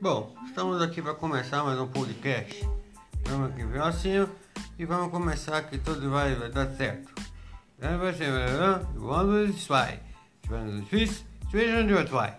Bom, estamos aqui para começar mais um podcast. Vamos aqui ver assim e vamos começar que tudo vai, vai dar certo. Vai ser, quando isso vai. Wenn es ist, zwischen die vai.